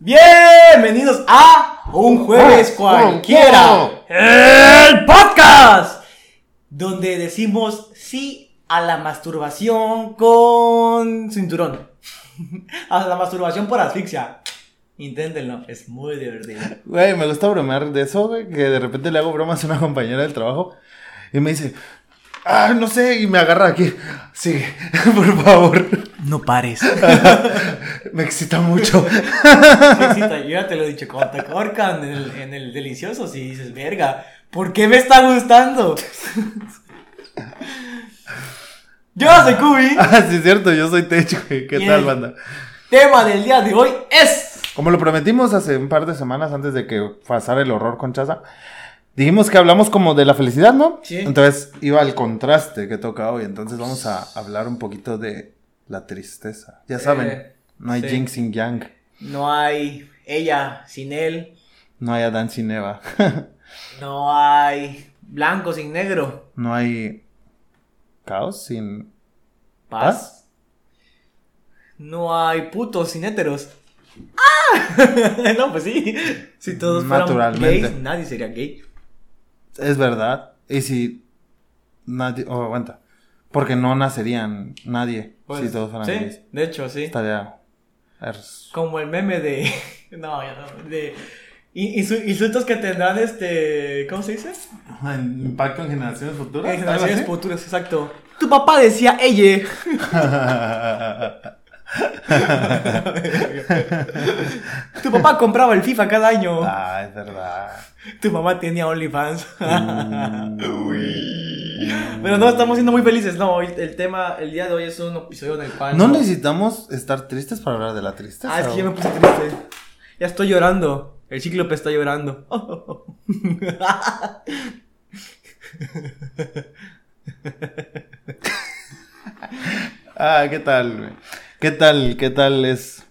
Bienvenidos a Un Jueves Cualquiera, el podcast, donde decimos sí a la masturbación con cinturón, a la masturbación por asfixia. Inténtenlo, es muy divertido. Güey, me gusta bromear de eso, güey, que de repente le hago bromas a una compañera del trabajo y me dice, ah, no sé, y me agarra aquí. Sí, por favor. No pares. me excita mucho. Sí, excita, yo ya te lo he dicho, cuando te corcan en el, en el delicioso, si dices, verga, ¿por qué me está gustando? Yo soy Kubi. ah, sí, es cierto, yo soy Techo, güey. ¿Qué Y tal, banda? Tema del día de hoy es... Como lo prometimos hace un par de semanas antes de que pasara el horror con Chaza, dijimos que hablamos como de la felicidad, ¿no? Sí. Entonces iba al contraste que toca hoy. Entonces vamos a hablar un poquito de la tristeza. Ya saben, Eh, no hay sí. Jing sin Yang, No hay ella sin él, no hay Adán sin Eva, no hay blanco sin negro, no hay caos sin. paz. No hay putos sin heteros. ¡Ah! no, pues sí. Si todos fueran gays, nadie sería gay. Es verdad. Y si nadie. Oh, aguanta. Porque no nacerían nadie Pues, si todos fueran sí, gays. de hecho, sí. Estaría. es- Como el meme de. No, ya no. De. in- insu- Insultos que tendrán este. ¿Cómo se dice? Impacto en generaciones futuras. En generaciones futuras, exacto. Tu papá decía ella. Tu papá compraba el FIFA cada año. ah, es verdad. Tu mamá tenía OnlyFans. Mm. Pero no, estamos siendo muy felices. No, hoy el tema, el día de hoy es un episodio en el cual. No necesitamos estar tristes para hablar de la tristeza. Ah, es que ya me puse triste. Ya estoy llorando. El cíclope está llorando. Ah, ¿qué tal? güey? ¿Qué tal? ¿Qué tal es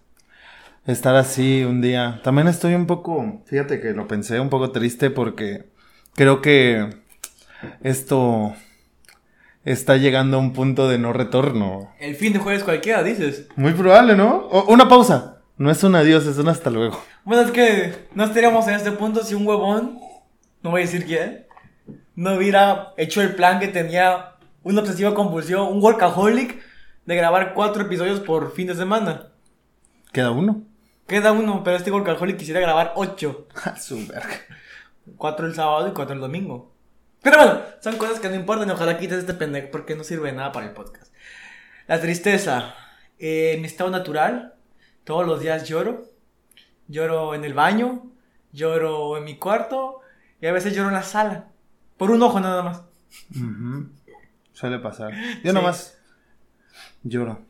estar así un día? También estoy un poco, fíjate que lo pensé un poco triste porque creo que esto está llegando a un punto de no retorno. el fin de jueves cualquiera, dices. Muy probable, ¿no? O- una pausa. No es un adiós, es un hasta luego. Bueno, es que no estaríamos en este punto si un huevón, no voy a decir quién, no hubiera hecho el plan que tenía una obsesiva compulsión, un workaholic, de grabar cuatro episodios por fin de semana. Queda uno. Queda uno, pero este workaholic quisiera grabar ocho. A su verga. Cuatro el sábado y cuatro el domingo. Pero bueno, son cosas que no importan. Ojalá quites este pendejo porque no sirve de nada para el podcast. La tristeza. Eh, mi estado natural. Todos los días lloro. Lloro en el baño. Lloro en mi cuarto. Y a veces lloro en la sala. Por un ojo nada más. Suele pasar. Yo Sí. nomás lloro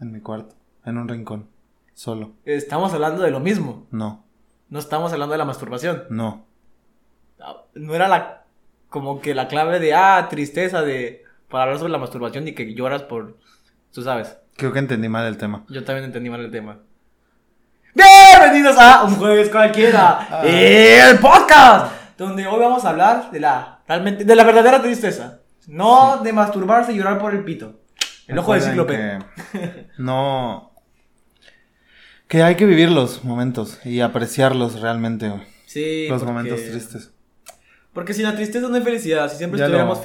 en mi cuarto, en un rincón, solo. Estamos hablando de lo mismo. No, No estamos hablando de la masturbación. no. No era la. Como que la clave de. Ah, tristeza de. Para hablar sobre la masturbación y que lloras por. Tú sabes. Creo que entendí mal el tema. Yo también entendí mal el tema. Bienvenidos a Un Jueves Cualquiera, Ah. el podcast, donde hoy vamos a hablar de la, realmente, de la verdadera tristeza. No de masturbarse y llorar por el pito. El ojo del Recuerden cíclope. no. Que hay que vivir los momentos y apreciarlos realmente. Sí, Los porque- momentos tristes. Porque sin la tristeza no hay felicidad. Si siempre Ya estuviéramos lo- no...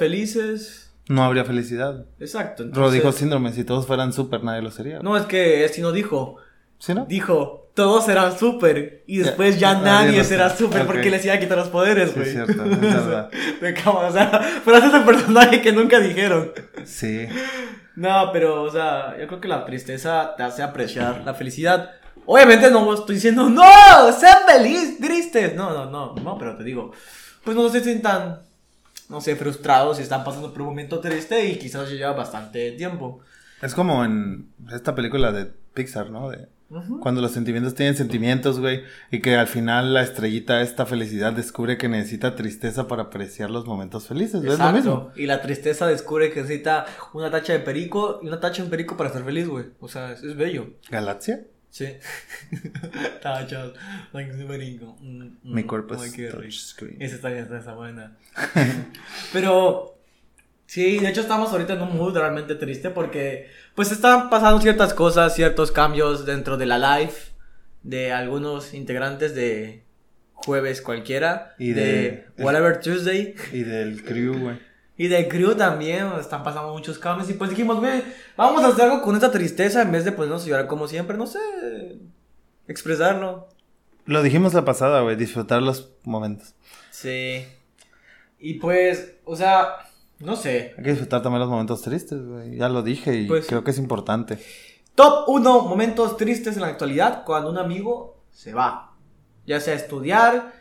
No habría felicidad. Exacto. Lo entonces- dijo síndrome, si todos fueran súper nadie lo sería. No, es que si no dijo. ¿Sí, no? Dijo, todos serán súper. Y después ya, Ya, nadie será súper porque les iba a quitar los poderes, Sí, güey. es cierto, es verdad. De cama, o sea, pero ese es el personaje que nunca dijeron. Sí. No, pero, o sea, yo creo que la tristeza te hace apreciar la felicidad. Obviamente no estoy diciendo, no, sean feliz, tristes. No, no, no, no, pero te digo, pues no se sientan, no sé, frustrados si están pasando por un momento triste y quizás ya lleva bastante tiempo. Es como en esta película de Pixar, ¿no? De. Cuando los sentimientos tienen sentimientos, güey, y que al final la estrellita, esta felicidad, descubre que necesita tristeza para apreciar los momentos felices. ¿ves? Es lo mismo. Y la tristeza descubre que necesita una tacha de perico y una tacha de perico para estar feliz, güey. O sea, es, es bello. ¿Galaxia? Sí. De perico. Mm, mm, Mi cuerpo es touchscreen. Esa está, esa está buena. Pero, sí, de hecho estamos ahorita en un mood realmente triste porque, pues, están pasando ciertas cosas, ciertos cambios dentro de la life de algunos integrantes de Jueves Cualquiera, Y de, de- Whatever Tuesday. Y del crew, güey. Y del crew también, están pasando muchos cambios. Y pues dijimos, güey, vamos a hacer algo con esta tristeza en vez de ponernos a llorar como siempre, no sé, expresarlo. Lo dijimos la pasada, güey, disfrutar los momentos. Sí. Y pues, o sea, no sé. Hay que disfrutar también los momentos tristes, güey. Ya lo dije y Pues- creo que es importante. Top 1 momentos tristes en la actualidad cuando un amigo se va. Ya sea a estudiar,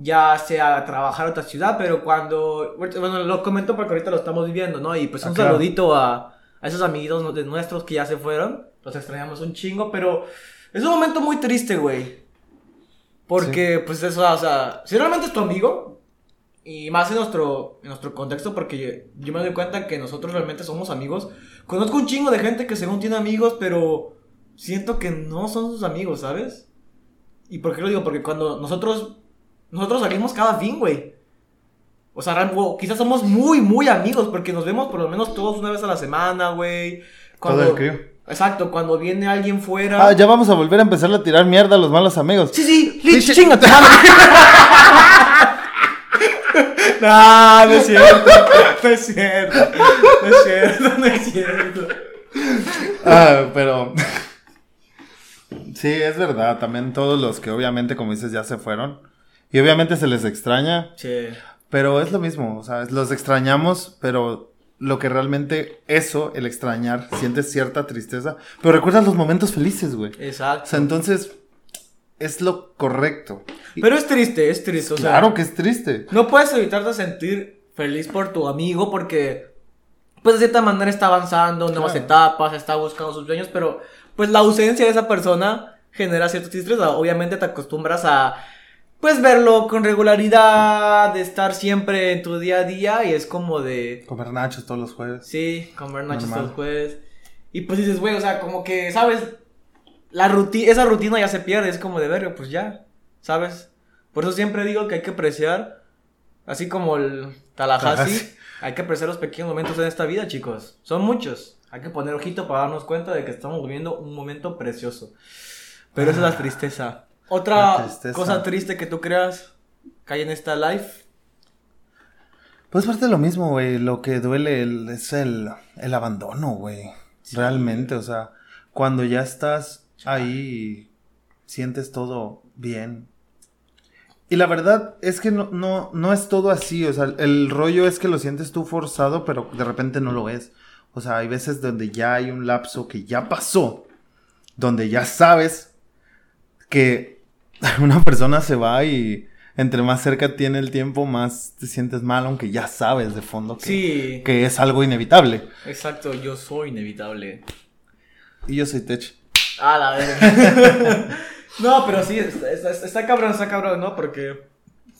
ya sea trabajar a otra ciudad, pero cuando. Bueno, lo comento porque ahorita lo estamos viviendo, ¿no? Y pues un Ah, claro. saludito a, a esos amiguitos de nuestros que ya se fueron. Los extrañamos un chingo, pero es un momento muy triste, güey. Porque, pues eso, o sea, si realmente es tu amigo, y más en nuestro, en nuestro contexto, porque yo, yo me doy cuenta que nosotros realmente somos amigos. Conozco un chingo de gente que según tiene amigos, pero siento que no son sus amigos, ¿sabes? ¿Y por qué lo digo? Porque cuando nosotros, nosotros salimos cada fin, güey. O sea, quizás somos muy, muy amigos, porque nos vemos por lo menos todos una vez a la semana, güey. Cuando- Todo el crew. Exacto, cuando viene alguien fuera. Ah, ya vamos a volver a empezar a tirar mierda a los malos amigos. Sí, sí, Lich, Sí, sí. chinga tu madre. No, no es cierto. No es cierto. No es cierto, no es cierto. Ah, pero. sí, es verdad. También todos los que obviamente, como dices, ya se fueron. Y obviamente se les extraña. Che. Pero es lo mismo. O sea, los extrañamos, pero lo que realmente eso, el extrañar, sientes cierta tristeza. Pero recuerdas los momentos felices, güey. O Exacto. sea, entonces. Es lo correcto. Pero es triste, es triste. O sea, claro que es triste. no puedes evitar de sentir feliz por tu amigo porque, pues de cierta manera está avanzando, nuevas Claro. etapas, está buscando sus sueños, pero pues la ausencia de esa persona genera cierta tristeza. Obviamente te acostumbras a, pues verlo con regularidad, de estar siempre en tu día a día y es como de, Comer nachos todos los jueves. sí, comer nachos Normal. todos los jueves. Y pues dices, güey, o sea, como que, ¿sabes? La rutina, esa rutina ya se pierde, es como de verlo, pues ya, ¿sabes? Por eso siempre digo que hay que apreciar, así como el Tallahassee, hay que apreciar los pequeños momentos en esta vida, chicos. Son muchos. Hay que poner ojito para darnos cuenta de que estamos viviendo un momento precioso. Pero esa es la tristeza. Otra cosa triste que tú creas que hay en esta life. Pues parte de lo mismo, güey. Lo que duele el- es el, el abandono, güey. Realmente, o sea, cuando ya estás ahí y sientes todo bien. Y la verdad es que no, no, no es todo así, o sea, el rollo es que lo sientes tú forzado, pero de repente no lo es. O sea, hay veces donde ya hay un lapso que ya pasó, donde ya sabes que una persona se va y entre más cerca tiene el tiempo, más te sientes mal, aunque ya sabes de fondo que, Sí, que es algo inevitable. exacto, yo soy inevitable. Y yo soy Tech. Ah, la verga. no, pero sí, está, está- está cabrón, está cabrón, ¿no? Porque,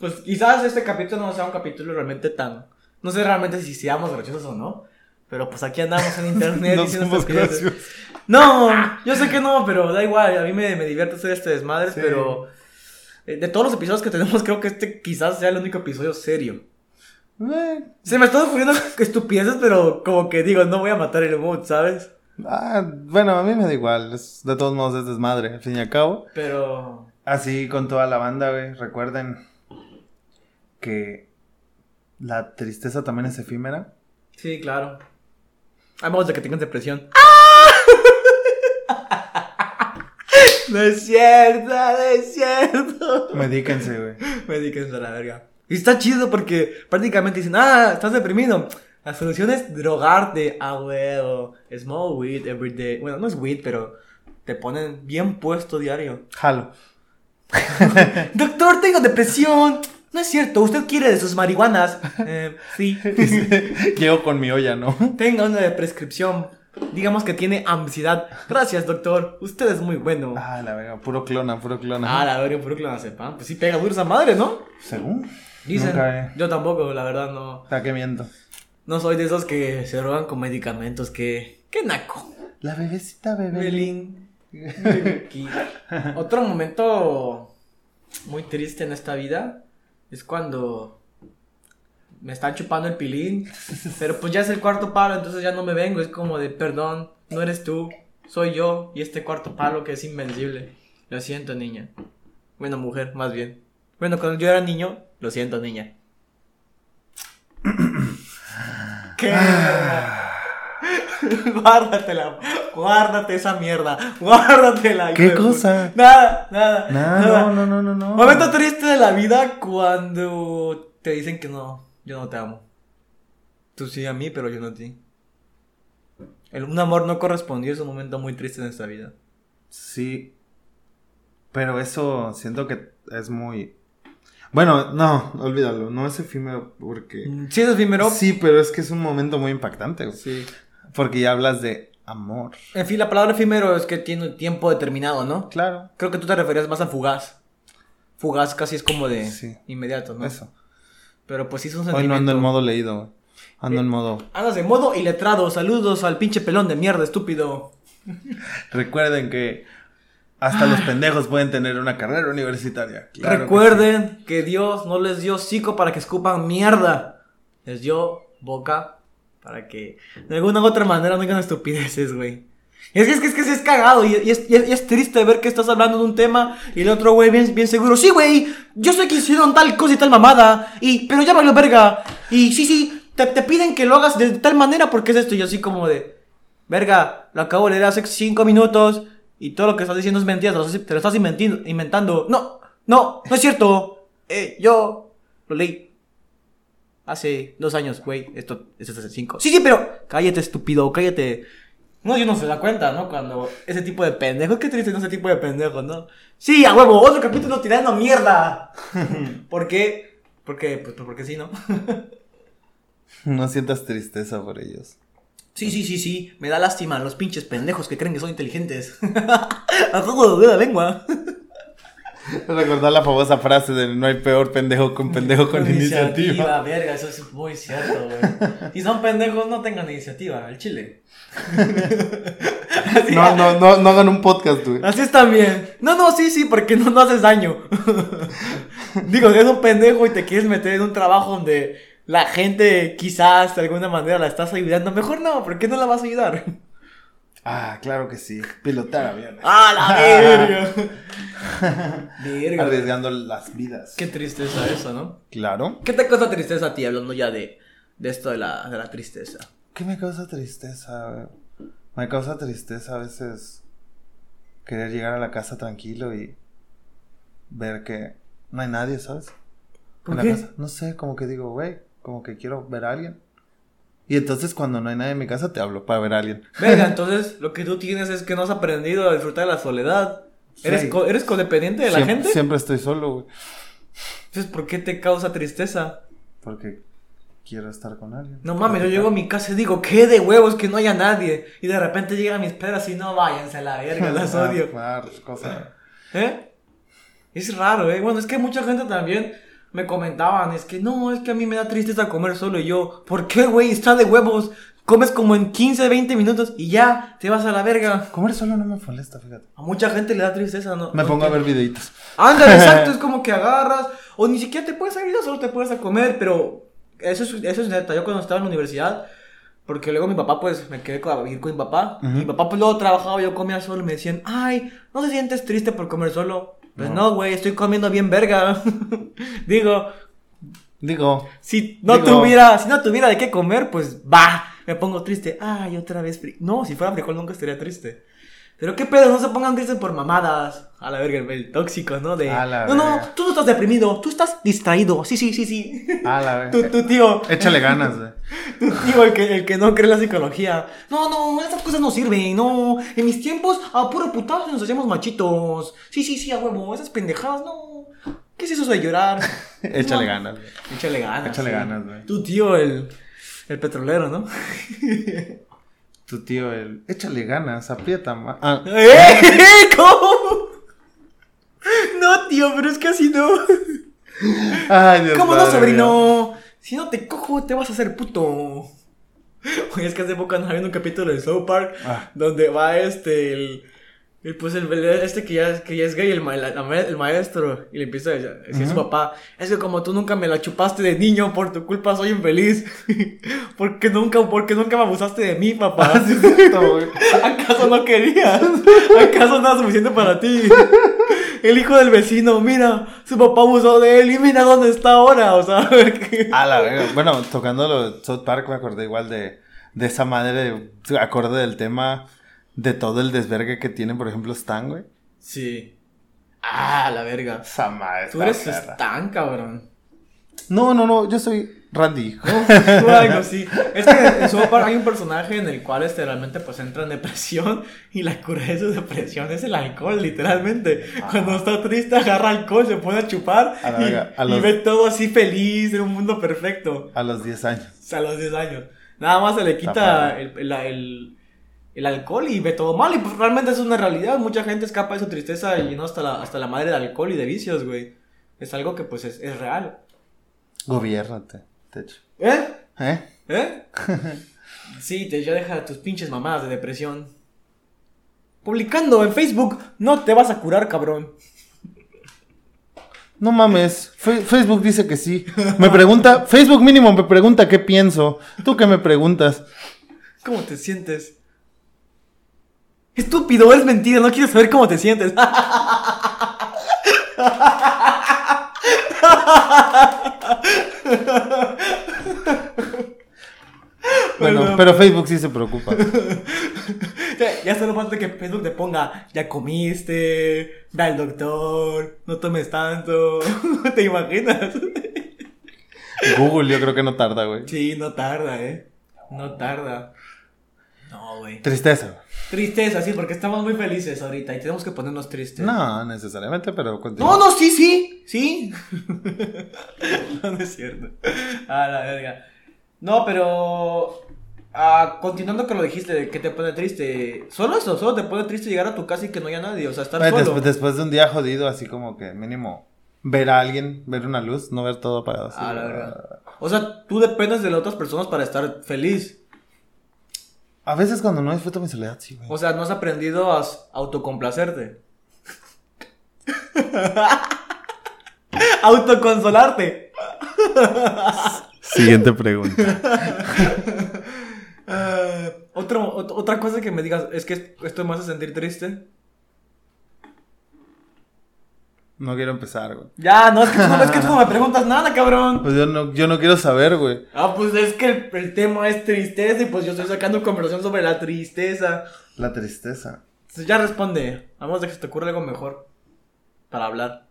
pues, quizás este capítulo no sea un capítulo realmente tan... No sé realmente si seamos graciosos o no. Pero pues aquí andamos en internet No diciendo somos graciosos. No, yo sé que no, pero da igual. A mí me, me divierte hacer este desmadre, Sí. pero... eh, De todos los episodios que tenemos, creo que este quizás sea el único episodio serio. Eh, Se me están ocurriendo estupideces, pero como que digo, no voy a matar el mood, ¿sabes? ah, bueno, a mí me da igual. es- de todos modos es desmadre, al fin y al cabo. Pero... Así con toda la banda, güey. Recuerden que la tristeza también es efímera. Sí, claro. A menos de que tengan depresión. No es cierto, no es cierto. Medíquense, güey. Medíquense a la verga. Y está chido porque prácticamente dicen, ah, estás deprimido. La solución es drogarte a huevo. Small weed every day. Bueno, no es weed, pero te ponen bien puesto diario. Jalo. Doctor, tengo depresión. No es cierto, usted quiere de sus marihuanas. Eh, sí. Llego con mi olla, ¿no? Tenga una de prescripción. Digamos que tiene ansiedad. Gracias, doctor. Usted es muy bueno. Ah, la verga, puro clona, puro clona. Ah, la verga, puro clonazepam. Pues sí pega duro esa madre, ¿no? Según. Dicen. Nunca he- Yo tampoco, la verdad, no. ¿Para qué miento? No soy de esos que se drogan con medicamentos. Que. ¡Qué naco! La bebecita bebé. Belín. Otro momento muy triste en esta vida es cuando me están chupando el pilín. Pero pues ya es el cuarto palo, entonces ya no me vengo. Es como de, perdón, no eres tú, soy yo y este cuarto palo que es invencible. Lo siento, niña. Bueno, mujer, más bien. Bueno, cuando yo era niño, lo siento, niña. ¿Qué? Guárdatela, guárdate esa mierda, guárdatela. ¿Qué cosa? Nada, nada, Nah, nada. no, no, no, no, no. Momento triste de la vida cuando te dicen que no, yo no te amo. Tú sí a mí, pero yo no a ti. El, un amor no correspondido es un momento muy triste en esta vida. Sí. Pero eso siento que es muy. Bueno, no, olvídalo. No es efímero porque. Sí, es efímero. Sí, pero es que es un momento muy impactante. güey. Sí. Porque ya hablas de amor. En fin, la palabra efímero es que tiene un tiempo determinado, ¿no? Claro. Creo que tú te referías más a fugaz. Fugaz casi es como de Sí. inmediato, ¿no? Eso. Pero pues sí es un Hoy sentimiento. no ando en modo leído. Ando en modo. Andas en modo iletrado. Saludos al pinche pelón de mierda, estúpido. Recuerden que hasta los pendejos pueden tener una carrera universitaria. Claro que Recuerden que, Dios no les dio hocico para que escupan mierda. Les dio boca para que de alguna u otra manera no digan estupideces, güey. Es que es que es, que es cagado y, es, triste ver que estás hablando de un tema y el otro güey bien, seguro. Sí, güey, yo sé que hicieron tal cosa y tal mamada. Y, pero ya valió verga. Y sí, sí, te, te piden que lo hagas de tal manera porque es esto. Y así como de, verga, lo acabo de leer hace cinco minutos y todo lo que estás diciendo es mentira, te lo estás, inventi- inventando. No, no, no es cierto. Eh, yo lo leí hace dos años, güey. Esto, esto es hace cinco. Sí, sí, pero cállate, estúpido, cállate. No, yo no se da cuenta, ¿no? Cuando ese tipo de pendejos, qué triste, ¿no? Ese tipo de pendejos, ¿no? Sí, a huevo, otro capítulo tirando mierda. ¿Por qué? Porque, pues, porque sí, ¿no? No sientas tristeza por ellos. Sí, sí, sí, sí. Me da lástima los pinches pendejos que creen que son inteligentes. A juego de la lengua. Recordar la famosa frase de no hay peor pendejo que un pendejo con iniciativa. verga, eso es muy cierto, güey. Si son pendejos, no tengan iniciativa, al chile. Así, No, no, no, no hagan un podcast, güey. Así es también. No, no, sí, sí, porque no, no haces daño. Digo, eres un pendejo y te quieres meter en un trabajo donde la gente quizás de alguna manera la estás ayudando, mejor no, ¿por qué no la vas a ayudar? Ah, claro que sí. Pilotar aviones. ¡Ah, la verga! Verga. Arriesgando las vidas. Qué tristeza eso, ¿no? Claro. ¿Qué te causa tristeza a ti hablando ya de, de esto de la, de la tristeza? ¿Qué me causa tristeza? Me causa tristeza a veces querer llegar a la casa tranquilo y ver que no hay nadie, ¿sabes? ¿Por en la qué? casa. No sé, como que digo, güey, como que quiero ver a alguien. Y entonces cuando no hay nadie en mi casa te hablo para ver a alguien. Venga, entonces lo que tú tienes es que no has aprendido a disfrutar de la soledad. ¿Eres, Sí. co- ¿Eres codependiente de la siempre, gente? Siempre estoy solo, güey. Entonces, ¿por qué te causa tristeza? Porque quiero estar con alguien. No mames, yo llego a mi casa y digo, ¿qué de huevos que no haya nadie? Y de repente llegan mis pedras y no váyanse a la verga, las odio. Ah, cosa. ¿Eh? Es raro, ¿eh? Bueno, es que mucha gente también me comentaban, es que no, es que a mí me da tristeza comer solo y yo, ¿por qué, güey? Está de huevos. Comes como en 15, 20 minutos y ya, te vas a la verga. Comer solo no me molesta, fíjate. A mucha gente le da tristeza, ¿no? Me no pongo a ver videitos. Ándale, exacto, es como que agarras, o ni siquiera te puedes salir, solo te puedes a comer, pero eso es, eso es neta. Yo cuando estaba en la universidad, porque luego mi papá, pues me quedé a vivir con mi papá, Ujú. mi papá, pues luego trabajaba, yo comía solo, y me decían, ay, ¿no te sientes triste por comer solo? Pues No. no, güey, estoy comiendo bien verga. Digo, Digo, si no Digo- tuviera, si no tuviera de qué comer, pues va, me pongo triste. Ay, otra vez No, si fuera frijol nunca estaría triste. Pero qué pedo, no se pongan tristes por mamadas. A la verga, el, tóxico, ¿no? De. A la no, no, verga. tú no estás deprimido, tú estás distraído. Sí, sí, sí, sí. a la vez. Tu, tu tío, Échale ganas, güey. tu tío, el que, el que no cree en la psicología. No, no, esas cosas no sirven, no. En mis tiempos, a puro putazo nos hacíamos machitos. Sí, sí, sí, a huevo, esas pendejadas, no. ¿Qué es eso de llorar? Échale No. ganas, güey. Échale ganas. Échale sí. ganas, güey. Tu tío, el, el petrolero, ¿no? Tu tío, el. Échale ganas, aprieta más. Ah, ¡Eh! ¿Cómo? No, tío, pero es que así no. Ay, Dios ¿Cómo no, sobrino? Si no te cojo, te vas a hacer puto. Oye, es que hace poco nos viendo un capítulo de South Park Ah. donde va este, el, el, pues el, este que ya, que ya es gay, el, ma- la- el maestro, y le empieza a decir a su papá, es que como tú nunca me la chupaste de niño, por tu culpa soy infeliz. porque nunca, porque nunca me abusaste de mí, papá. Ah, sí, cierto. ¿Acaso no querías? ¿Acaso no era suficiente para ti? el hijo del vecino, mira, su papá abusó de él y mira dónde está ahora, o sea, que- A la verga. Bueno, tocando de South Park me acordé igual de, de esa madre, acorde del tema de todo el desvergue que tiene, por ejemplo, Stan, güey. Sí. Ah, la verga. Esa madre. Tú eres Stan, cabrón. No, no, no, yo soy Randy. No, algo. Es que en South Park hay un personaje en el cual este realmente pues entra en depresión y la cura de su depresión es el alcohol, literalmente. Cuando está triste agarra alcohol, se pone a chupar A y, verga, a y los- ve todo así feliz en un mundo perfecto. A los 10 años. O sea, a los 10 años. Nada más se le quita Está el, el, el- el alcohol y ve todo mal. Y pues realmente es una realidad. Mucha gente escapa de su tristeza y no hasta la, hasta la madre de alcohol y de vicios, güey. Es algo que pues es, es real. Gobiérnate, te echo. ¿Eh? ¿Eh? ¿Eh? Sí, te ya deja tus pinches mamadas de depresión. Publicando en Facebook, no te vas a curar, cabrón. No mames, Fe- Facebook dice que sí. Me pregunta, Facebook mínimo me pregunta qué pienso. ¿Tú qué me preguntas? ¿Cómo te sientes? Estúpido, es mentira, no quiero saber cómo te sientes. Bueno, Bueno. pero Facebook sí se preocupa. Ya- Ya solo falta que Facebook te ponga, ya comiste, da al doctor, no tomes tanto. ¿Te imaginas? Google yo creo que no tarda, güey. Sí, no tarda, eh. No tarda. No, güey. Tristeza. Tristeza, sí, porque estamos muy felices ahorita y tenemos que ponernos tristes. No, necesariamente, pero continúa. No, no, sí, sí, sí. no, no es cierto. Ah, la verga. No, pero. ah, continuando con lo dijiste de que te pone triste. Solo eso, solo te pone triste llegar a tu casa y que no haya nadie. O sea, estar Güey, solo. después, después de un día jodido, así como que mínimo ver a alguien, ver una luz, no ver todo apagado. así. Ah, la verga. O sea, tú dependes de las otras personas para estar feliz. A veces cuando no disfruto mi soledad, sí, güey. O sea, no has aprendido a autocomplacerte. Autoconsolarte. Siguiente pregunta. Ah, otro, ot- otra cosa que me digas, es que esto me hace sentir triste. No quiero empezar, güey. Ya, no, es que tú no, es que tú no me preguntas nada, cabrón. Pues yo no, yo no quiero saber, güey. Ah, pues es que el, el tema es tristeza y pues yo estoy sacando conversación sobre la tristeza. La tristeza. Entonces ya responde. Vamos a que se te ocurra algo mejor para hablar.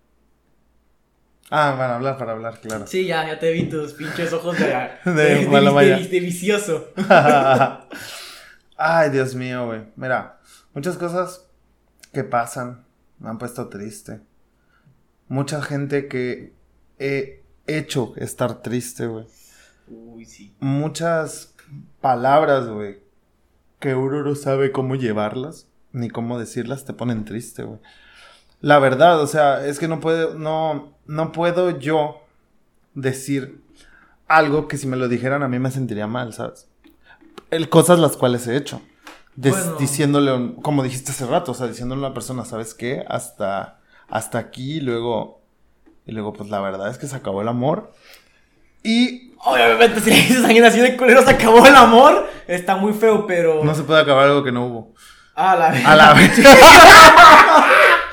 Ah, para hablar, para hablar, claro. Sí, ya, ya te vi tus pinches ojos de, De de- maya. de vicioso. Ay, Dios mío, güey. Mira, muchas cosas que pasan me han puesto triste. Mucha gente que he hecho estar triste, güey. Uy, sí. Muchas palabras, güey, que uno no sabe cómo llevarlas ni cómo decirlas, te ponen triste, güey. La verdad, o sea, es que no puedo, no, no puedo yo decir algo que si me lo dijeran a mí me sentiría mal, ¿sabes? El, cosas las cuales he hecho. Des- Bueno. Diciéndole, como dijiste hace rato, o sea, diciéndole a una persona, ¿sabes qué? Hasta, hasta aquí, y luego, y luego, pues la verdad es que se acabó el amor. Y Obviamente, si le dices a alguien así de culero se acabó el amor, está muy feo, pero. no se puede acabar algo que no hubo. A la vez. A la vez.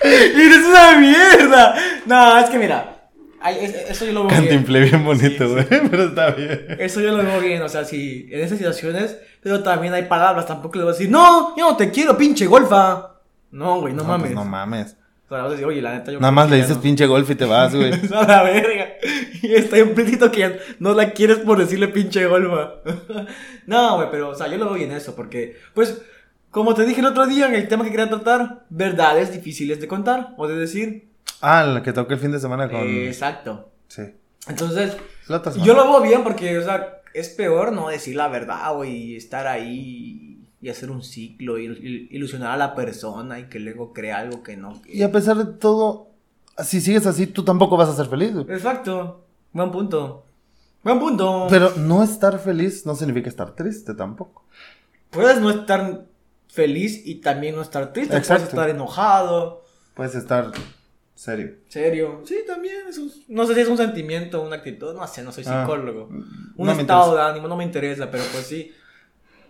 ¡Eres una mierda! No, es que mira. ay, eso yo lo veo bien. Cantinflé bien bonito, Sí, güey, pero está bien. Eso yo lo veo bien, o sea, si en esas situaciones, pero también hay palabras, tampoco le voy a decir, no, yo no te quiero, pinche golfa. No, güey, no, No, mames. pues no mames. Decir, oye, la neta, yo Nada más le dices no". pinche golf y te vas, güey. a la verga. Y está implícito que ya no la quieres por decirle pinche golfa. no, güey, pero, o sea, yo lo veo bien eso, porque, pues, como te dije el otro día en el tema que quería tratar, verdades difíciles de contar o de decir. Ah, la que toqué el fin de semana con. Eh, exacto. Sí. Entonces, yo lo veo bien porque, o sea, es peor no decir la verdad, güey, y estar ahí y hacer un ciclo y il- ilusionar a la persona y que luego crea algo que no. Y a pesar de todo, si sigues así, tú tampoco vas a ser feliz. güey. Exacto. Buen punto. Buen punto. Pero no estar feliz no significa estar triste tampoco. Puedes no estar feliz y también no estar triste. Exacto. Puedes estar enojado. Puedes estar serio. Serio. Sí, también. es un- no sé si es un sentimiento, una actitud. No sé, no soy Ah, psicólogo. no un estado de ánimo, no me interesa, pero pues sí.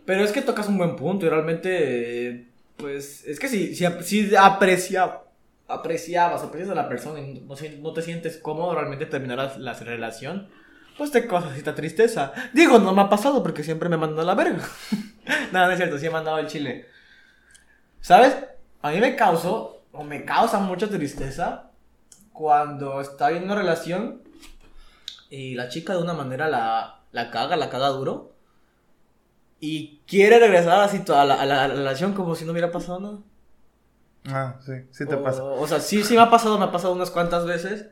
Pero es que tocas un buen punto y realmente, pues, es que si, si, si aprecia, apreciabas, aprecias a la persona y no, no te sientes cómodo realmente terminar la, la relación, pues te causa cierta tristeza. Digo, no me ha pasado porque siempre me mandan a la verga. Nada, no es cierto, sí he mandado el chile. ¿Sabes? A mí me causó, o me causa mucha tristeza cuando está en una relación y la chica de una manera la, la caga, la caga duro. Y quiere regresar a, situ- a la, a la- a la relación como si no hubiera pasado nada. Ah, sí, sí te o, pasa. O sea, sí, sí me ha pasado, me ha pasado unas cuantas veces.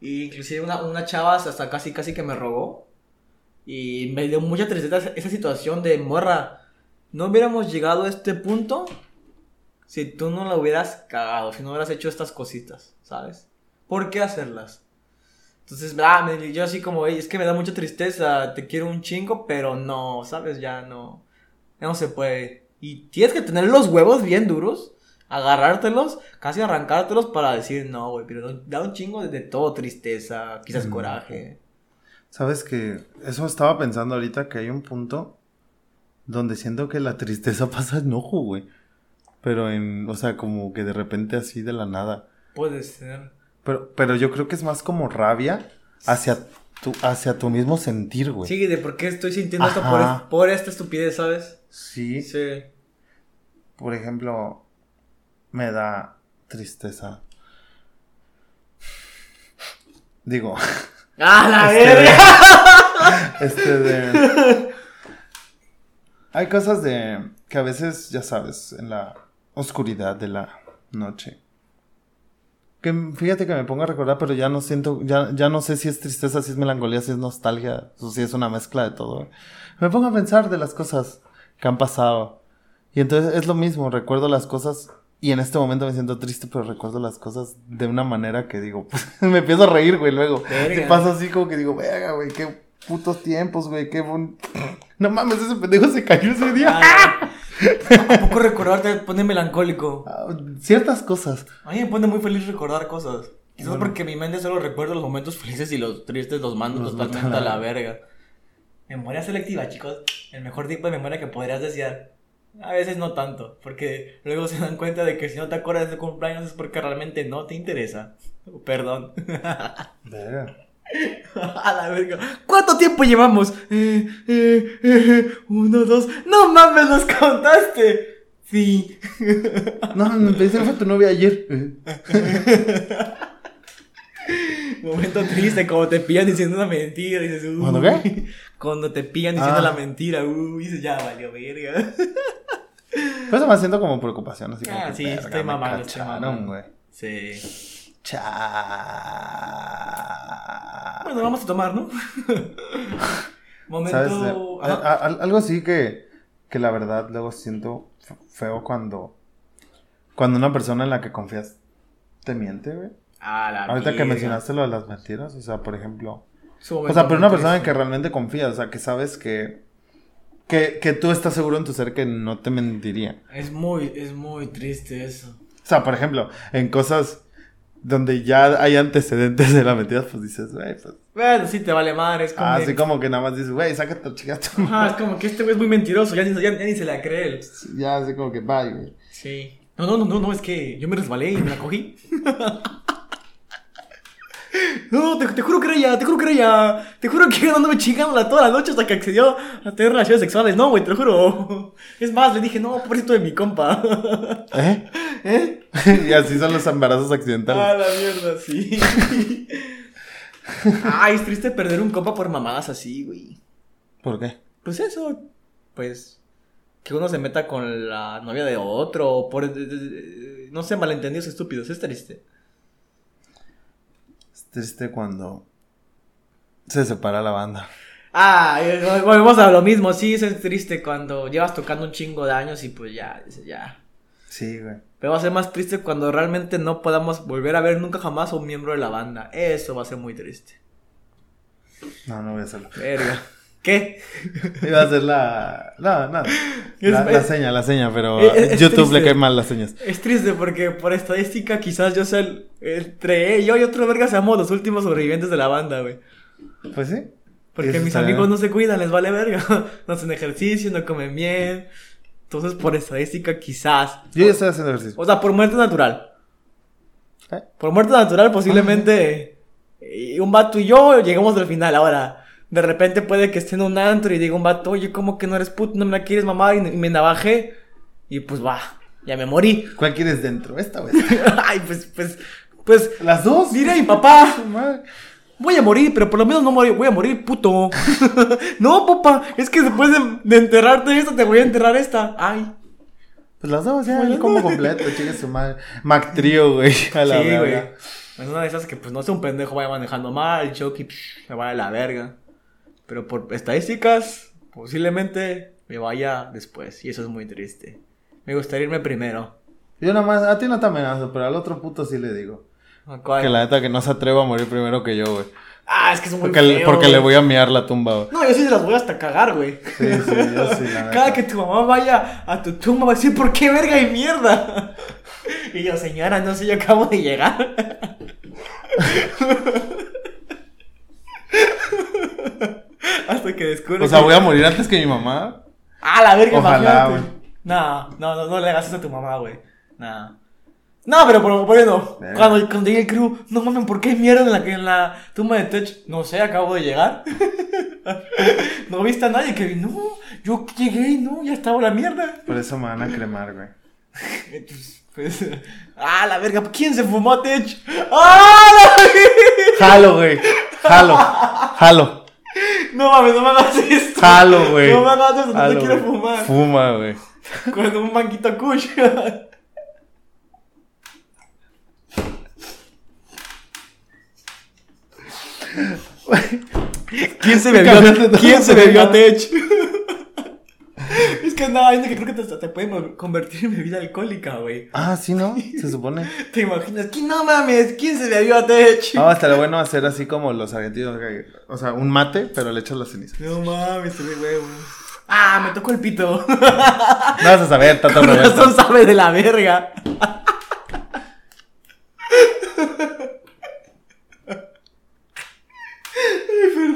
Y inclusive una, una chava hasta casi, casi que me rogó. Y me dio mucha tristeza esa situación de morra. No hubiéramos llegado a este punto si tú no la hubieras cagado, si no hubieras hecho estas cositas, ¿sabes? ¿Por qué hacerlas? Entonces, ah, me- yo así como, "Ey, es que me da mucha tristeza, te quiero un chingo, pero no, ¿sabes? Ya no, ya no se puede. Y tienes que tener los huevos bien duros, agarrártelos, casi arrancártelos para decir, no, güey, pero da un chingo de, de todo, tristeza, quizás Mm. coraje. Sabes que eso estaba pensando ahorita que hay un punto donde siento que la tristeza pasa enojo, güey. Pero en, o sea, como que de repente así de la nada. Puede ser. Pero, pero yo creo que es más como rabia hacia tu, hacia tu mismo sentir, güey. Sí, de por qué estoy sintiendo esto por, esta estupidez, ¿sabes? Sí. Sí. Por ejemplo, me da tristeza. Digo, ¡Ah, la Este, verga! este de... Hay cosas de que a veces, ya sabes, en la oscuridad de la noche. Que fíjate que me pongo a recordar, pero ya no siento, ya, ya no sé si es tristeza, si es melancolía, si es nostalgia, o si es una mezcla de todo. Me pongo a pensar de las cosas que han pasado. Y entonces es lo mismo, recuerdo las cosas y en este momento me siento triste, pero recuerdo las cosas de una manera que digo, me empiezo a reír, güey, luego. Verga. Pasa así como que digo, verga, güey, qué putos tiempos, güey, qué bon... No mames, ese pendejo se cayó ese día. Ah, ¿A poco recordar te pone melancólico? Ah, Ciertas cosas. A mí me pone muy feliz recordar cosas. Quizás Bueno. porque mi mente solo recuerda los momentos felices y los tristes los mando Los totalmente a la- verga. Memoria selectiva, chicos. El mejor tipo de memoria que podrías desear. A veces no tanto, porque luego se dan cuenta de que si no te acuerdas de cumpleaños es porque realmente no te interesa. Perdón. Verga. A la verga. ¿Cuánto tiempo llevamos? Eh, eh, eh, uno, dos. ¡No mames, los contaste! Sí. No, me pediste fue tu novia ayer. Momento triste, como te pillan diciendo una mentira. Dices, uy. ¿Cuándo qué? Cuando te pillan diciendo Ah. la mentira. Uy, dices, ya valió verga. Pues me siento como preocupación, así como Ah, que, sí, verga, estoy mamando, estoy mamando. güey. Sí. Cha. Bueno, vamos a tomar, ¿no? Momento. ¿Sabes? Eh, Ajá. a- a- algo así que, que la verdad luego siento feo cuando, cuando una persona en la que confías te miente, güey. A la Ahorita que mencionaste lo de las mentiras, o sea, por ejemplo, o sea, pero una persona en que realmente confías, o sea, que sabes que, que, que tú estás seguro en tu ser que no te mentiría. Es muy, es muy triste eso. O sea, por ejemplo, en cosas donde ya hay antecedentes de la mentira, pues dices, güey, pues. Bueno, sí te vale madre. Es como. Ah, como que nada más dices, güey, sácate tu chica tu Ajá, es como que este güey es muy mentiroso. Ya, ni- ya- ya ni se la cree él. Ya, así como que bye, güey. Sí. No, no, no, no, no, es que yo me resbalé y me la cogí. No, te, te juro que era ella, te juro que era ella. Te juro que andándome chingándola toda la noche hasta que accedió a tener relaciones sexuales. No, güey, te lo juro. Es más, le dije, no, pobrecito de mi compa. ¿Eh? ¿Eh? y así son los embarazos accidentales. Ah, la mierda, sí. Ay, es triste perder un compa por mamadas así, güey. ¿Por qué? Pues eso, pues que uno se meta con la novia de otro, por no sé, malentendidos estúpidos, es triste. Triste cuando se separa la banda. Ah, eh, volvemos a lo mismo, sí, eso es triste cuando llevas tocando un chingo de años y pues ya, ya. Sí, güey. Pero va a ser más triste cuando realmente no podamos volver a ver nunca jamás a un miembro de la banda. Eso va a ser muy triste. No, no voy a hacerlo. Verga. ¿Qué? Iba a hacer la. No, no. Es- La, la seña, la seña, pero Es- es YouTube le cae mal las señas. Es triste porque por estadística quizás yo sea el, entre yo y otro verga seamos los últimos sobrevivientes de la banda, güey. Pues sí. Porque mis amigos bien. no se cuidan, les vale verga. No hacen ejercicio, no comen bien. Entonces, por estadística, quizás. Yo ya estoy haciendo ejercicio. O sea, por muerte natural. ¿Eh? Por muerte natural, posiblemente y un vato y yo llegamos al final. Ahora, de repente puede que esté en un antro y diga un vato, oye, ¿cómo que no eres puto? No me la quieres mamá. Y, y me navajé. Y pues va, ya me morí. ¿Cuál quieres dentro? ¿Esta o esta? Ay, pues, pues, pues. ¿Las dos? Diré a mi papá. Voy a morir, pero por lo menos no morir, voy a morir, puto. no, papá, es que después de, de enterrarte esta, te voy a enterrar esta. Ay. Pues las dos, ya, el combo completo, chingue su madre. Mac Trio, güey. A la sí, güey. Es una de esas que, pues, no sé, un pendejo vaya manejando mal, choque, psh, me vaya a la verga. Pero por estadísticas, posiblemente me vaya después. Y eso es muy triste. Me gustaría irme primero. Yo nada más, a ti no te amenazo, pero al otro puto sí le digo. ¿A cuál? Que la neta que no se atreva a morir primero que yo, güey. Ah, es que es muy Porque, le- feo, porque le voy a miar la tumba, güey. No, yo sí se las voy hasta cagar, güey. Sí, sí, yo sí, la. Cada que tu mamá vaya a tu tumba va a decir, ¿por qué verga y mierda? Y yo, señora, no sé, yo acabo de llegar. Hasta que descubro O sea, que- voy a morir antes que mi mamá. Ah, la verga, Ojalá, imagínate. No, no, no, no le hagas eso a tu mamá, güey. No. No, pero por, eso, Verga. cuando, cuando llegue el crew, no mames, ¿por qué hay mierda en la, en la tumba de Tech? No sé, acabo de llegar. no viste a nadie que no, yo llegué y no, ya estaba la mierda. Por eso me van a cremar, güey. Pues, ah, la verga, ¿quién se fumó a Tech? ¡Ah, la verga! Jalo, güey. Jalo. Jalo. No mames, no me hagas esto. Jalo, güey. No me hagas esto, no Jalo, te quiero fumar. Fuma, güey. Con un manguito kush. ¿Quién se bebió. ¿quién se bebió a Tech? es que no, hay que creo que te, te puede convertir en bebida alcohólica, güey. Ah, sí, ¿no? Se supone. ¿Te imaginas? ¿Quién no mames? ¿Quién se bebió a Tech? No, estaría bueno hacer así como los argentinos. O sea, un mate, pero le echas la ceniza. No mames, se ve huevo. Ah, me tocó el pito. No vas a saber, tanto Roberto. sabe de la verga.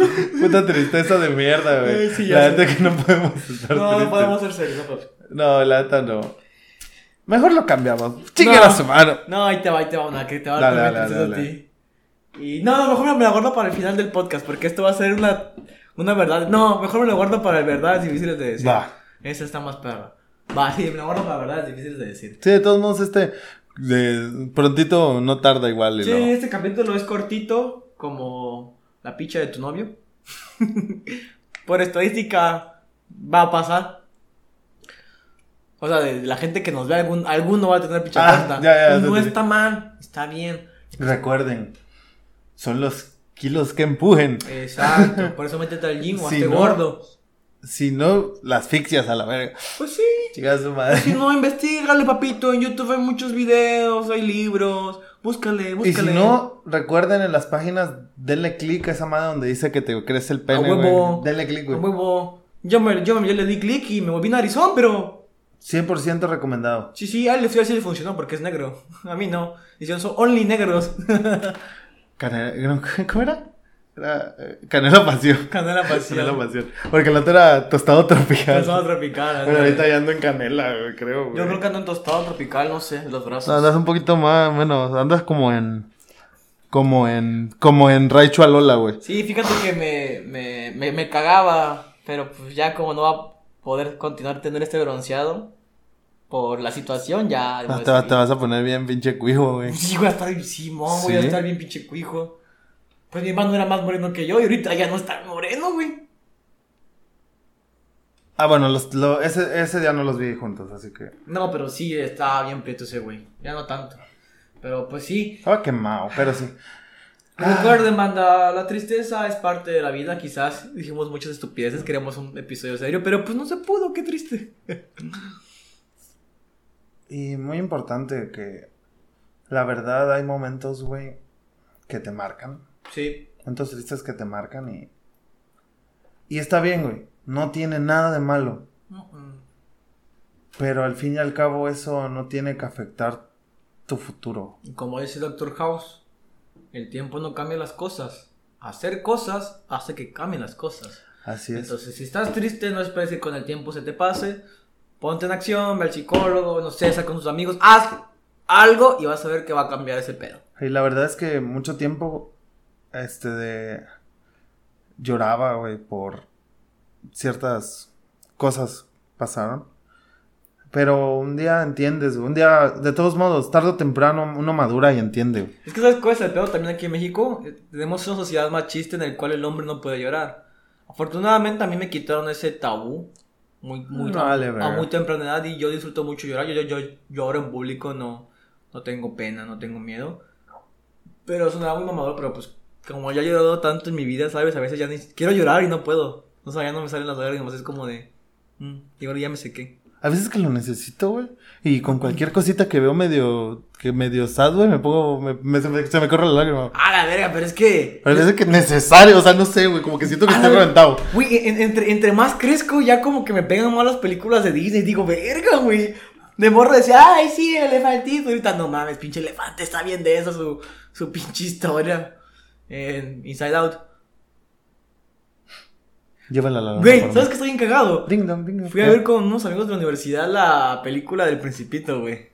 Puta tristeza de mierda, güey. Ay, sí, la neta que no podemos estar No, no podemos ser serios, no. No, la neta no. Mejor lo cambiamos. Chingue No. su mano. No, ahí te va, ahí te va una que te va a dar dale, a ti. Y no, no, mejor me la guardo para el final del podcast, porque esto va a ser una, una verdad. No, mejor me lo guardo para el verdades difíciles de decir. Va. Esa está más perra. Va, sí, me la guardo para verdades difíciles de decir. Sí, de todos modos, este. De prontito no tarda igual. Sí, lo- este capítulo es cortito, como la picha de tu novio. Por estadística, va a pasar. O sea, de la gente que nos ve, algún, alguno va a tener picha Ah, corta. ya, ya, Y no está mal, está bien. Recuerden, son los kilos que empujen. Exacto, por eso métete al gym o Si hazte no- gordo. Si no, las asfixias a la verga. Pues sí. Chica su madre. Si no, investigale, papito. En YouTube hay muchos videos, hay libros. Búscale, Y búscale. si no, recuerden en las páginas, denle clic a esa madre donde dice que te crece el A pene, huevo. güey. Denle clic, A güey. huevo. Yo, me, yo, yo le di clic y me volví narizón, pero 100% recomendado. Sí, sí, a él sí le funcionó porque es negro. A mí no. Dicen, son only negros. ¿Cómo era? Era eh, canela pasión. Canela Canela pasión. pasión. Porque el otro era tostado tropical. Tostado tropical. Pero ándale. ahorita ya ando en canela, creo, güey. Yo creo que ando en tostado tropical, no sé, los brazos. No, andas un poquito más, menos, andas como en... Como en... Como en Raichu Alola, güey. Sí, fíjate que me, me, me, me cagaba, pero pues ya como no va a poder continuar teniendo este bronceado por la situación, ya... Ah, pues, te, va- sí. te vas a poner bien pinche cuijo, güey. Sí, voy a estar bien Simón, voy a ¿Sí? estar bien pinche cuijo. Pues mi hermano era más moreno que yo y ahorita ya no está moreno, güey. Ah, bueno, los, lo- ese, ese día no los vi juntos, así que... No, pero sí estaba bien prieto ese güey. Ya no tanto. Pero pues sí. Estaba quemado, pero sí. Recuerden, manda, la tristeza es parte de la vida. Quizás dijimos muchas estupideces, queríamos un episodio serio, pero pues no se pudo, qué triste. Y muy importante que... La verdad, hay momentos, güey, que te marcan. Sí. Momentos tristes que te marcan y... Y está bien, güey. No tiene nada de malo. Pero al fin y al cabo eso no tiene que afectar tu futuro. Y como dice Doctor House, el tiempo no cambia las cosas. Hacer cosas hace que cambien las cosas. Así es. Entonces, si estás triste, no esperes que con el tiempo se te pase. Ponte en acción, ve al psicólogo, no sé, sal con tus amigos. Haz algo y vas a ver que va a cambiar ese pedo. Y la verdad es que mucho tiempo, este, de... Lloraba, güey, por ciertas cosas pasaron. Pero un día entiendes, un día, de todos modos, tarde o temprano uno madura y entiende. Es que sabes cuál es el pedo también aquí en México. Tenemos una sociedad machista en el cual el hombre no puede llorar. Afortunadamente a mí me quitaron ese tabú muy, muy, Vale, a muy temprana edad y yo disfruto mucho llorar. Yo, yo, yo lloro en público, no, no tengo pena, no tengo miedo. Pero sonaba muy mamador, pero pues como ya he llorado tanto en mi vida, ¿sabes? A veces ya ni quiero llorar y no puedo. O sea, ya no me salen las lágrimas, es como de... Mm, y ahora ya me sequé. A veces que lo necesito, güey. Y con cualquier cosita que veo medio, que medio sad, güey, me pongo, me, me- se, me, se me corre la lágrima. Ah, la verga, pero es que... Pero es que es necesario, o sea, no sé, güey, como que siento que Ah, estoy reventado. Güey, en- entre, entre más crezco, ya como que me pegan más las películas de Disney. Digo, verga, güey. De morro decía, ay, sí, el elefantito. Ahorita, no mames, pinche elefante, está bien de eso, su, su pinche historia. En Inside Out. Llévala la Güey, por ¿sabes que estoy bien cagado? Ding dong, ding dong. Fui a ver con unos amigos de la universidad la película del Principito, güey.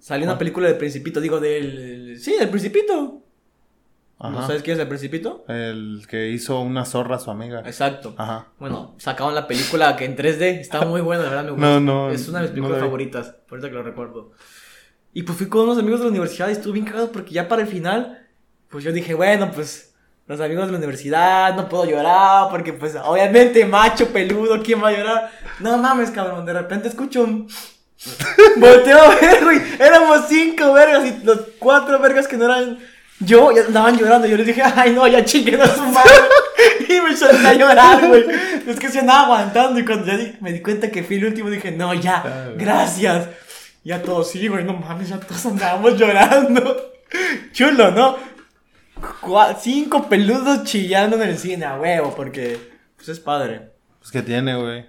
Salió una Ah. película del Principito, digo, del. Sí, del Principito. ¿No Ajá. sabes quién es el Principito? El que hizo una zorra a su amiga. Exacto. Ajá. Bueno, sacaron la película que en 3D estaba muy buena, la verdad me gusta. No, no, Es una de mis no películas favoritas, ahorita que lo recuerdo. Y pues fui con unos amigos de la universidad y estuve bien cagado porque ya para el final, pues yo dije, bueno, pues los amigos de la universidad, no puedo llorar porque pues obviamente macho peludo, ¿quién va a llorar? No mames, cabrón, de repente escucho un... Volteo a ver, güey, éramos cinco vergas y los cuatro vergas que no eran yo ya andaban llorando. Yo les dije, ay no, ya chinguen a su madre. Y me solté a llorar, güey. Es que se andaba aguantando. Y cuando ya di- me di cuenta que fui el último, dije, no, Ah, ya, güey. gracias. Ya todos, sí, güey, no mames, ya todos andábamos llorando. Chulo, ¿no? Cinco peludos chillando en el cine, a huevo, porque pues es padre. Pues que tiene, güey.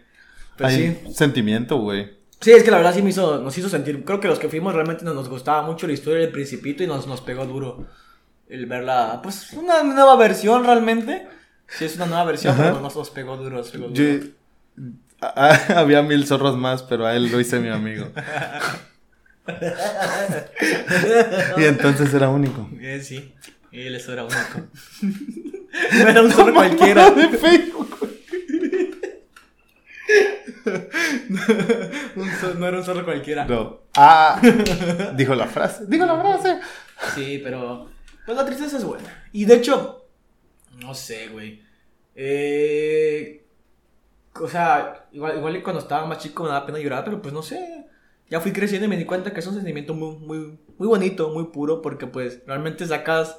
Pues Hay sí. sentimiento, güey. Sí, es que la verdad sí me hizo, nos hizo sentir. Creo que los que fuimos realmente nos, nos gustaba mucho la historia del Principito y nos, nos pegó duro el verla. Pues una nueva versión realmente. Sí, es una nueva versión, Ajá. pero nos, nos pegó duro. nos pegó duro. Yo- había mil zorros más, pero a él lo hice mi amigo. y entonces era único. Eh, sí, él eso era único. no era un zorro cualquiera. de Facebook. Un zor- no era un zorro cualquiera. No. Ah, dijo la frase. Dijo la frase. Sí, pero. Pues la tristeza es buena. Y de hecho. No sé, güey. Eh. O sea, igual, igual cuando estaba más chico me daba pena llorar, pero pues no sé. Ya fui creciendo y me di cuenta que es un sentimiento muy, muy, muy bonito, muy puro, porque pues realmente sacas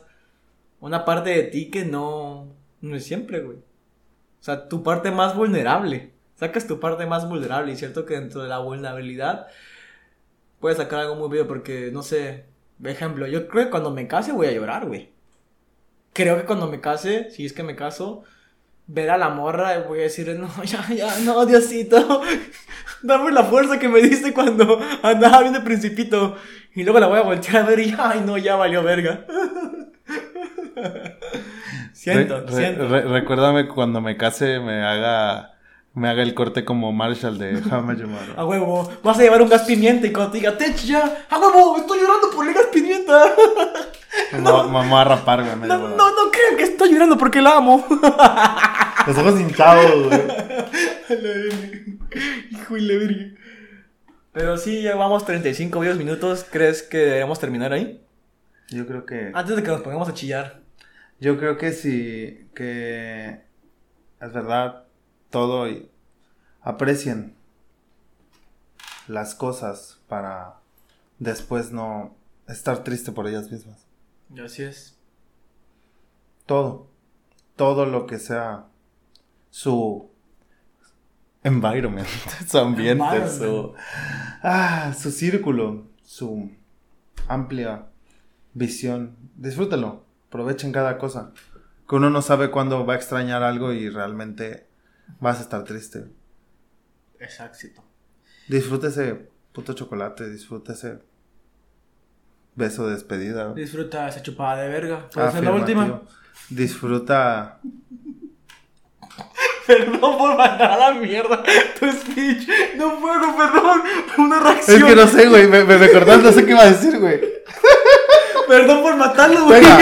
una parte de ti que no, no es siempre, güey. O sea, tu parte más vulnerable. Sacas tu parte más vulnerable. Y cierto que dentro de la vulnerabilidad puedes sacar algo muy bello porque, no sé, por ejemplo, yo creo que cuando me case voy a llorar, güey. Creo que cuando me case, si es que me caso, ver a la morra voy a decirle, no, ya, ya, no, Diosito, dame la fuerza que me diste cuando andaba viendo el Principito. Y luego la voy a voltear a ver y, ay, no, ya valió verga. siento, Re- re- siento. re- recuérdame cuando me case me haga me haga el corte como Marshall de Mother. A huevo, vas a llevar un gas pimienta y cuando te diga, Tech, ya, a huevo, estoy llorando por el gas pimienta. No, mamá a rapar, güey. No, no, no crean que estoy llorando porque la amo. Los ojos hinchados, güey. Hijo de la verga. Pero sí, llevamos 35 videos minutos. ¿Crees que deberíamos terminar ahí? Yo creo que. Antes de que nos pongamos a chillar. Yo creo que sí. Que. Es verdad. Todo. Y aprecien las cosas para después no estar triste por ellas mismas. Y así es. Todo. Todo lo que sea su environment, su ambiente, su, ah, su círculo, su amplia visión. Disfrútelo, aprovechen cada cosa. Que uno no sabe cuándo va a extrañar algo y realmente vas a estar triste. Es éxito. Disfrute ese puto chocolate, disfrute ese beso de despedida. Disfruta esa chupada de verga. Puede ser la última. Disfruta Perdón por mandar a la mierda tu speech. No puedo, perdón. Una reacción. Es que no sé, güey. Me, me, no sé qué iba a decir, güey. Perdón por matarlo, güey. Venga,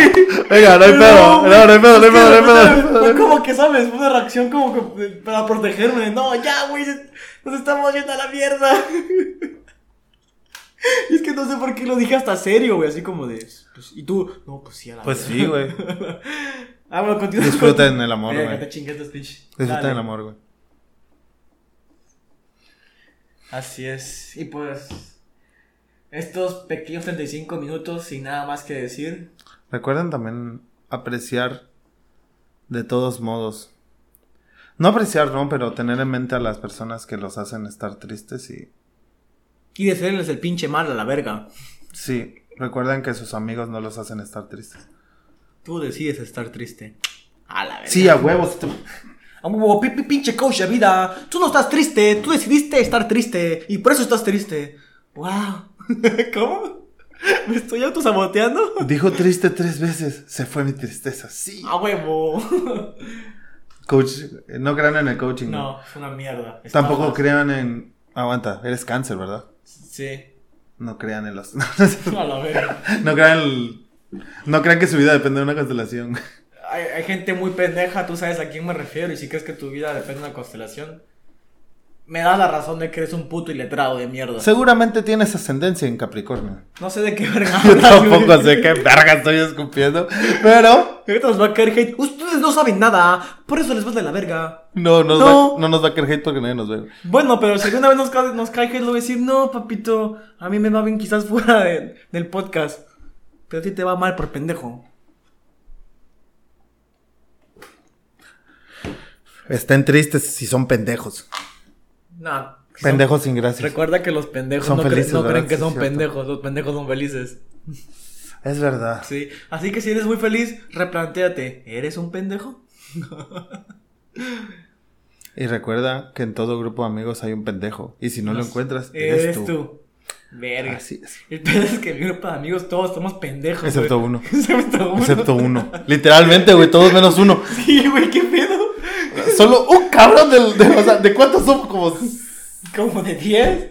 venga, no hay pedo. No, no hay pedo, no hay pedo, no hay pedo. no hay pedo, no hay Fue pedo. como que, ¿sabes? Fue una reacción como que para protegerme. No, ya, güey. Nos estamos yendo a la mierda. Y es que no sé por qué lo dije hasta serio, güey. Así como de. Pues, y tú, no, pues sí, a la Pues sí, güey. Ah, bueno, continúa. Disfruten el amor, Eh, güey. Disfruten Dale. el amor, güey. Así es. Y pues. Estos pequeños 35 minutos sin nada más que decir. Recuerden también apreciar de todos modos. No apreciar, ¿no? Pero tener en mente a las personas que los hacen estar tristes y... Y decirles el pinche mal a la verga. Sí, recuerden que sus amigos no los hacen estar tristes. Tú decides estar triste. A la verga. Sí, a huevos. tú- A huevo, pi- pi- pinche coach de vida. Tú no estás triste, tú decidiste estar triste. Y por eso estás triste. Wow. ¿Cómo? ¿Me estoy autosaboteando? Dijo triste tres veces. Se fue mi tristeza. Sí. A huevo. Coach, no crean en el coaching. No, es una mierda. Es Tampoco crean en... Aguanta, eres cáncer, ¿verdad? Sí. No crean en los... No, la verga. No crean el- No crean que su vida depende de una constelación. Hay, hay gente muy pendeja, tú sabes a quién me refiero. Y si crees que tu vida depende de una constelación, me da la razón de que eres un puto iletrado de mierda. Seguramente tienes ascendencia en Capricornio. No sé de qué verga. Yo tampoco sé qué verga estoy escupiendo. Pero Ahorita nos va a caer hate. Ustedes no saben nada, por eso les va de la verga. no nos, No. Va, no nos va a caer hate porque nadie nos ve. Bueno, pero si alguna vez nos cae, nos cae hate, lo voy a decir, no, papito, a mí me va bien quizás fuera de- del podcast. Pero a ti te va mal por pendejo. Estén tristes si son pendejos. No. Pendejos sin gracias. Recuerda que los pendejos Son no, creen- que son cierto. pendejos, los pendejos son felices. Es verdad. Sí, así que si eres muy feliz, replantéate, ¿eres un pendejo? Y recuerda que en todo grupo de amigos hay un pendejo. Y si no lo encuentras, eres, Eres tú. tú. Verga. Así es. El pedo es que en mi grupo de amigos todos somos pendejos. Excepto güey. uno. Excepto uno. Excepto uno. Literalmente, güey, todos menos uno. Sí, güey, qué pedo. Solo un cabrón del, de, o sea, ¿de cuántos somos? Como Como de 10.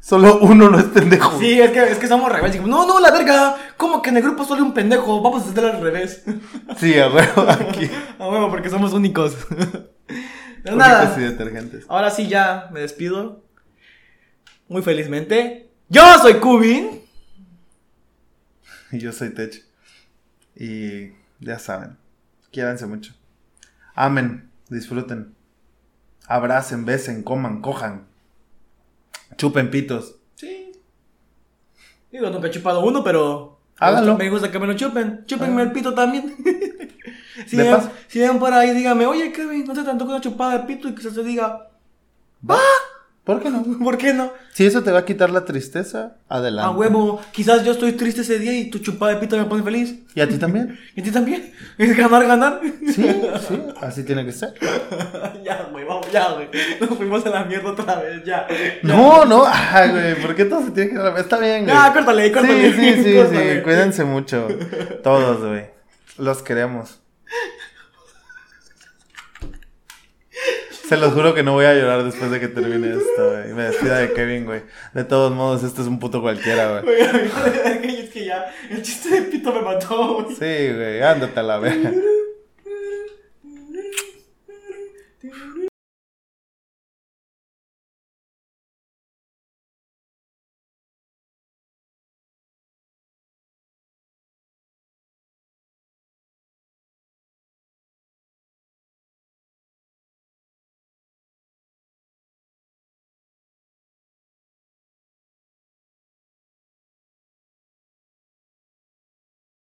solo uno no es pendejo. Sí, es que, es que somos rebeldes. No, no, la verga. ¿Cómo que en el grupo solo hay un pendejo? Vamos a hacer al revés. Sí, a huevo, aquí. A huevo, porque somos únicos. Pero nada. detergentes. Ahora sí ya me despido. Muy felizmente. Yo soy Kubin. Y yo soy Tech. Y ya saben, quiéranse mucho. Amen, disfruten. Abracen, besen, coman, cojan. Chupen pitos. Sí. Digo, nunca he chupado uno, pero. Háganlo. Me gusta que me lo chupen. Chúpenme Ah. el pito también. si, ven, si ven por ahí, dígame, oye, Kevin, no te tanto una chupada de pito y que se te diga, ¿Por qué no? ¿por qué no? Si eso te va a quitar la tristeza, adelante. A huevo, quizás yo estoy triste ese día y tu chupada de pito me pone feliz. ¿Y a ti también? ¿Y a ti también? ¿Es ganar, ganar? Sí, sí, así tiene que ser. ya, güey, vamos, ya, güey. Nos fuimos a la mierda otra vez, ya. No, no, ay, güey, ¿por qué todo se tiene que ir Está bien, güey. Ya, córtale, córtale. Sí, sí, sí, córtale. sí, cuídense mucho. Todos, güey. Los queremos. Se los juro que no voy a llorar después de que termine esto, güey. Me despida de Kevin, güey. De todos modos, esto es un puto cualquiera, güey. Güey, es que ya, el chiste de pito me mató, güey. Sí, güey, ándate a la verga.